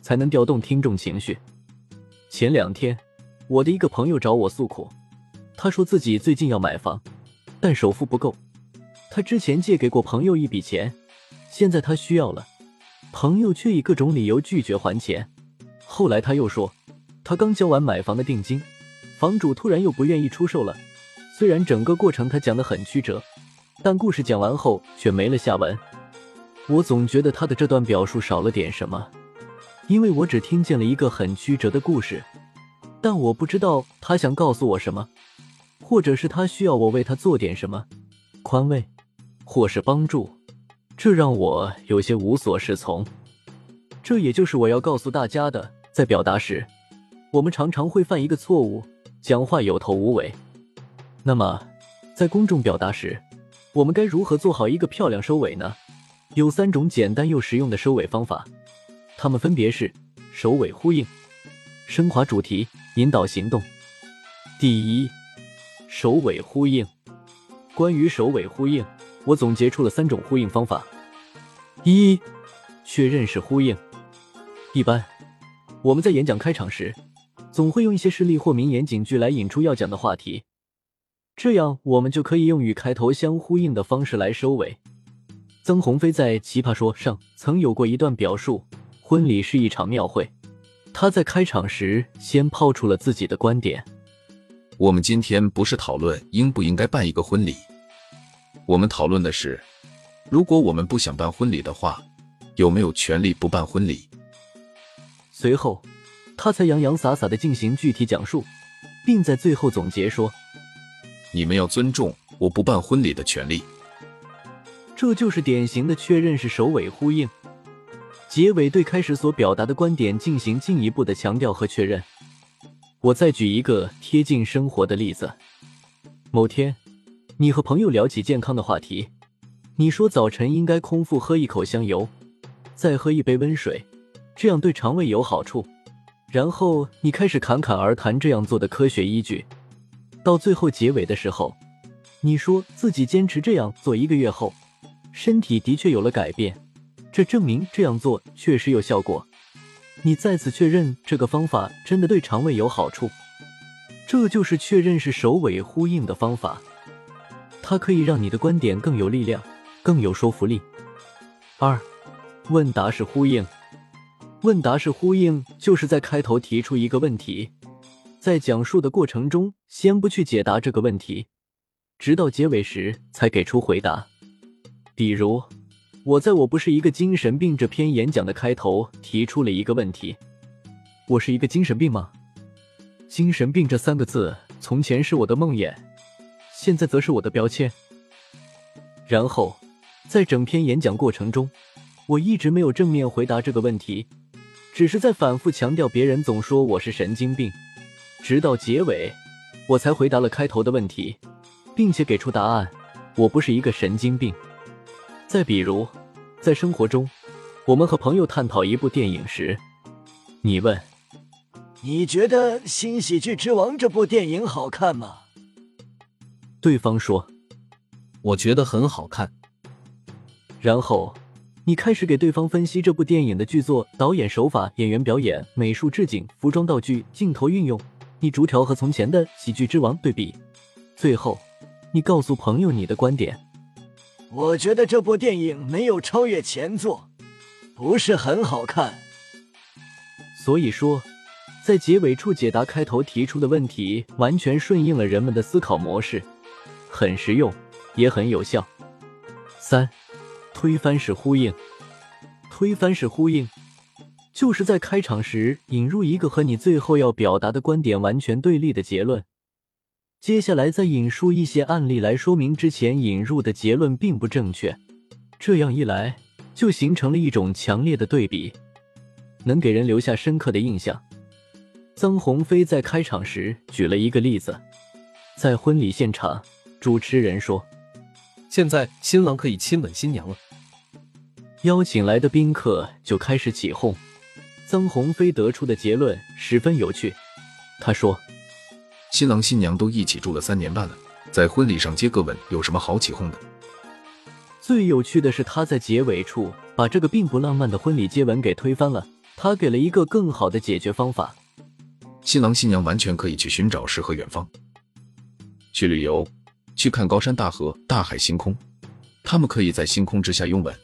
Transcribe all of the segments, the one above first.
才能调动听众情绪。前两天，我的一个朋友找我诉苦，他说自己最近要买房，但首付不够。他之前借给过朋友一笔钱，现在他需要了，朋友却以各种理由拒绝还钱。后来他又说，他刚交完买房的定金，房主突然又不愿意出售了。虽然整个过程他讲的很曲折，但故事讲完后却没了下文。我总觉得他的这段表述少了点什么。因为我只听见了一个很曲折的故事，但我不知道他想告诉我什么，或者是他需要我为他做点什么，宽慰，或是帮助，这让我有些无所适从。这也就是我要告诉大家的：在表达时，我们常常会犯一个错误，讲话有头无尾。那么，在公众表达时，我们该如何做好一个漂亮收尾呢？有三种简单又实用的收尾方法。他们分别是首尾呼应、升华主题、引导行动。第一，首尾呼应。关于首尾呼应，我总结出了三种呼应方法。一、确认式呼应。一般我们在演讲开场时，总会用一些事例或名言警句来引出要讲的话题，这样我们就可以用与开头相呼应的方式来收尾。曾鸿飞在《奇葩说》上曾有过一段表述。婚礼是一场庙会，他在开场时先抛出了自己的观点。我们今天不是讨论应不应该办一个婚礼，我们讨论的是，如果我们不想办婚礼的话，有没有权利不办婚礼？随后，他才洋洋洒洒的进行具体讲述，并在最后总结说：“你们要尊重我不办婚礼的权利。”这就是典型的确认是首尾呼应。结尾对开始所表达的观点进行进一步的强调和确认。我再举一个贴近生活的例子：某天，你和朋友聊起健康的话题，你说早晨应该空腹喝一口香油，再喝一杯温水，这样对肠胃有好处。然后你开始侃侃而谈这样做的科学依据。到最后结尾的时候，你说自己坚持这样做一个月后，身体的确有了改变。这证明这样做确实有效果。你再次确认这个方法真的对肠胃有好处，这就是确认是首尾呼应的方法。它可以让你的观点更有力量，更有说服力。二，问答式呼应。问答式呼应就是在开头提出一个问题，在讲述的过程中先不去解答这个问题，直到结尾时才给出回答。比如。我在我不是一个精神病这篇演讲的开头提出了一个问题：我是一个精神病吗？精神病这三个字从前是我的梦魇，现在则是我的标签。然后，在整篇演讲过程中，我一直没有正面回答这个问题，只是在反复强调别人总说我是神经病，直到结尾，我才回答了开头的问题，并且给出答案：我不是一个神经病。再比如，在生活中，我们和朋友探讨一部电影时，你问：“你觉得《新喜剧之王》这部电影好看吗？”对方说：“我觉得很好看。”然后你开始给对方分析这部电影的剧作、导演手法、演员表演、美术置景、服装道具、镜头运用，你逐条和从前的《喜剧之王》对比，最后你告诉朋友你的观点。我觉得这部电影没有超越前作，不是很好看。所以说，在结尾处解答开头提出的问题，完全顺应了人们的思考模式，很实用，也很有效。三，推翻式呼应。推翻式呼应，就是在开场时引入一个和你最后要表达的观点完全对立的结论。接下来再引述一些案例来说明之前引入的结论并不正确，这样一来就形成了一种强烈的对比。能给人留下深刻的印象。曾鸿飞在开场时举了一个例子，在婚礼现场，主持人说：“现在新郎可以亲吻新娘了。”邀请来的宾客就开始起哄。曾鸿飞得出的结论十分有趣，他说：“新郎新娘都一起住了三年半了，在婚礼上接个吻有什么好起哄的？”最有趣的是，他在结尾处把这个并不浪漫的婚礼接吻给推翻了。他给了一个更好的解决方法。新郎新娘完全可以去寻找诗和远方，去旅游，去看高山大河、大海、星空。他们可以在星空之下拥吻，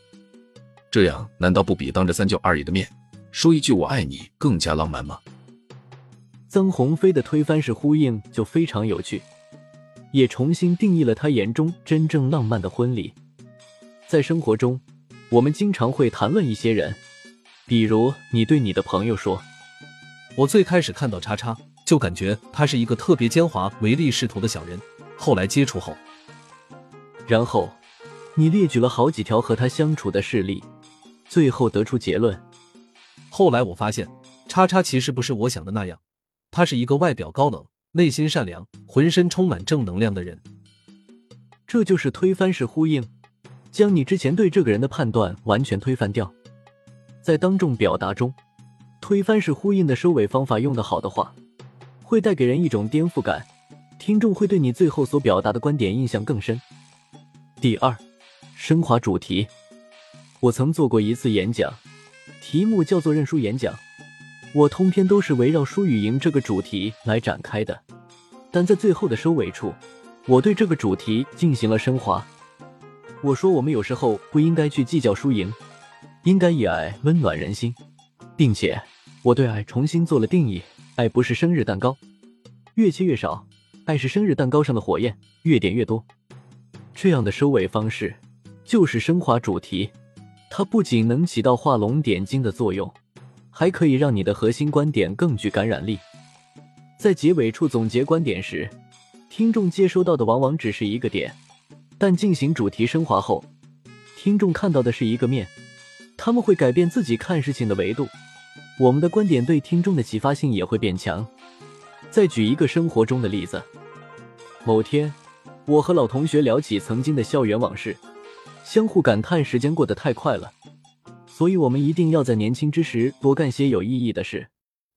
这样难道不比当着三舅二爷的面说一句“我爱你”更加浪漫吗？曾鸿飞的推翻式呼应就非常有趣，也重新定义了他眼中真正浪漫的婚礼。在生活中，我们经常会谈论一些人，比如你对你的朋友说。我最开始看到叉叉，就感觉他是一个特别奸猾、唯利是图的小人。后来接触后，然后你列举了好几条和他相处的事例，最后得出结论。后来我发现，叉叉其实不是我想的那样，他是一个外表高冷、内心善良、浑身充满正能量的人。这就是推翻式呼应，将你之前对这个人的判断完全推翻掉，在当众表达中。推翻式呼应的收尾方法用得好的话，会带给人一种颠覆感，听众会对你最后所表达的观点印象更深。第二，升华主题。我曾做过一次演讲，题目叫做认输演讲，我通篇都是围绕输与赢这个主题来展开的，但在最后的收尾处，我对这个主题进行了升华。我说，我们有时候不应该去计较输赢，应该以爱温暖人心，并且。我对爱重新做了定义，爱不是生日蛋糕，越切越少，爱是生日蛋糕上的火焰，越点越多。这样的收尾方式就是升华主题，它不仅能起到画龙点睛的作用，还可以让你的核心观点更具感染力。在结尾处总结观点时，听众接收到的往往只是一个点，但进行主题升华后，听众看到的是一个面，他们会改变自己看事情的维度。我们的观点对听众的启发性也会变强。再举一个生活中的例子：某天，我和老同学聊起曾经的校园往事，相互感叹时间过得太快了。所以，我们一定要在年轻之时多干些有意义的事。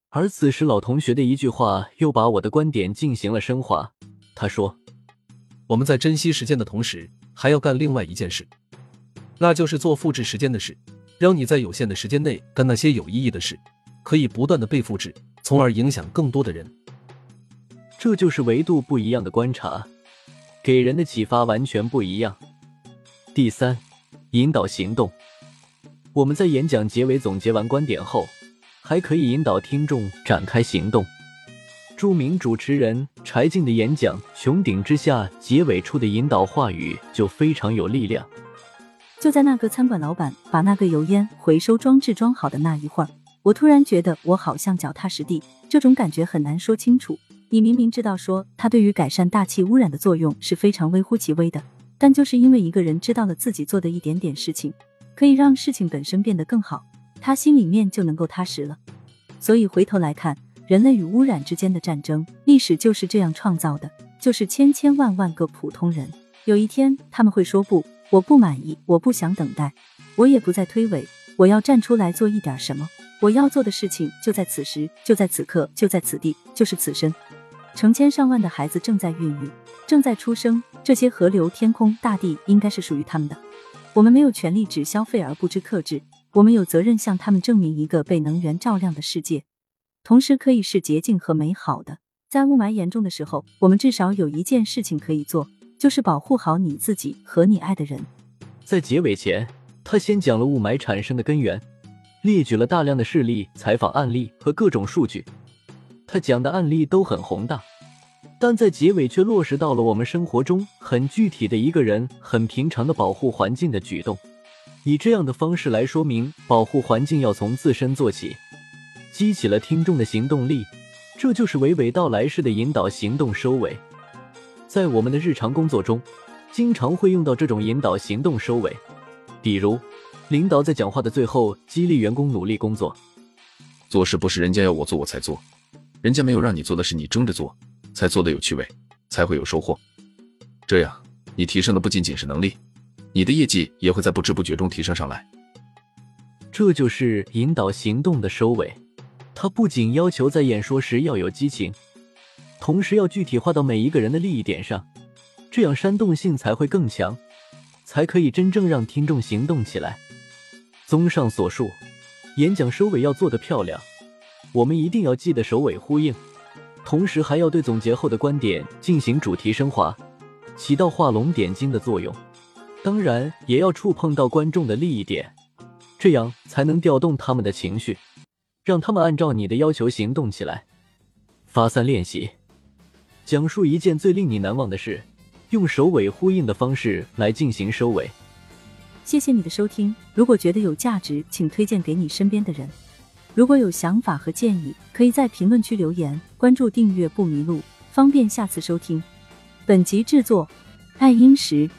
而此时，老同学的一句话又把我的观点进行了升华。他说：“我们在珍惜时间的同时，还要干另外一件事，那就是做复制时间的事。”让你在有限的时间内干那些有意义的事，可以不断的被复制，从而影响更多的人。这就是维度不一样的观察，给人的启发完全不一样。第三，引导行动。我们在演讲结尾总结完观点后，还可以引导听众展开行动。著名主持人柴静的演讲《穹顶之下》结尾处的引导话语就非常有力量。就在那个餐馆老板把那个油烟回收装置装好的那一会儿，我突然觉得我好像脚踏实地，这种感觉很难说清楚。你明明知道说它对于改善大气污染的作用是非常微乎其微的，但就是因为一个人知道了自己做的一点点事情可以让事情本身变得更好，他心里面就能够踏实了。所以回头来看，人类与污染之间的战争，历史就是这样创造的，就是千千万万个普通人，有一天他们会说不。我不满意，我不想等待，我也不再推诿，我要站出来做一点什么。我要做的事情就在此时，就在此刻，就在此地，就是此生。成千上万的孩子正在孕育，正在出生，这些河流、天空、大地应该是属于他们的。我们没有权利只消费而不知克制，我们有责任向他们证明一个被能源照亮的世界，同时可以是洁净和美好的。在雾霾严重的时候，我们至少有一件事情可以做。就是保护好你自己和你爱的人。在结尾前，他先讲了雾霾产生的根源，列举了大量的事例、采访案例和各种数据。他讲的案例都很宏大，但在结尾却落实到了我们生活中很具体的一个人很平常的保护环境的举动，以这样的方式来说明保护环境要从自身做起，激起了听众的行动力。这就是娓娓道来式的引导行动收尾。在我们的日常工作中，经常会用到这种引导行动收尾。比如，领导在讲话的最后激励员工努力工作，做事不是人家要我做我才做，人家没有让你做的事你争着做，才做的有趣味，才会有收获。这样，你提升的不仅仅是能力，你的业绩也会在不知不觉中提升上来。这就是引导行动的收尾。他不仅要求在演说时要有激情，同时要具体化到每一个人的利益点上，这样煽动性才会更强，才可以真正让听众行动起来。综上所述，演讲收尾要做得漂亮，我们一定要记得首尾呼应，同时还要对总结后的观点进行主题升华，起到画龙点睛的作用。当然，也要触碰到观众的利益点，这样才能调动他们的情绪。让他们按照你的要求行动起来。发散练习，讲述一件最令你难忘的事，用首尾呼应的方式来进行收尾。谢谢你的收听，如果觉得有价值，请推荐给你身边的人。如果有想法和建议，可以在评论区留言。关注订阅不迷路，方便下次收听。本集制作：爱因石。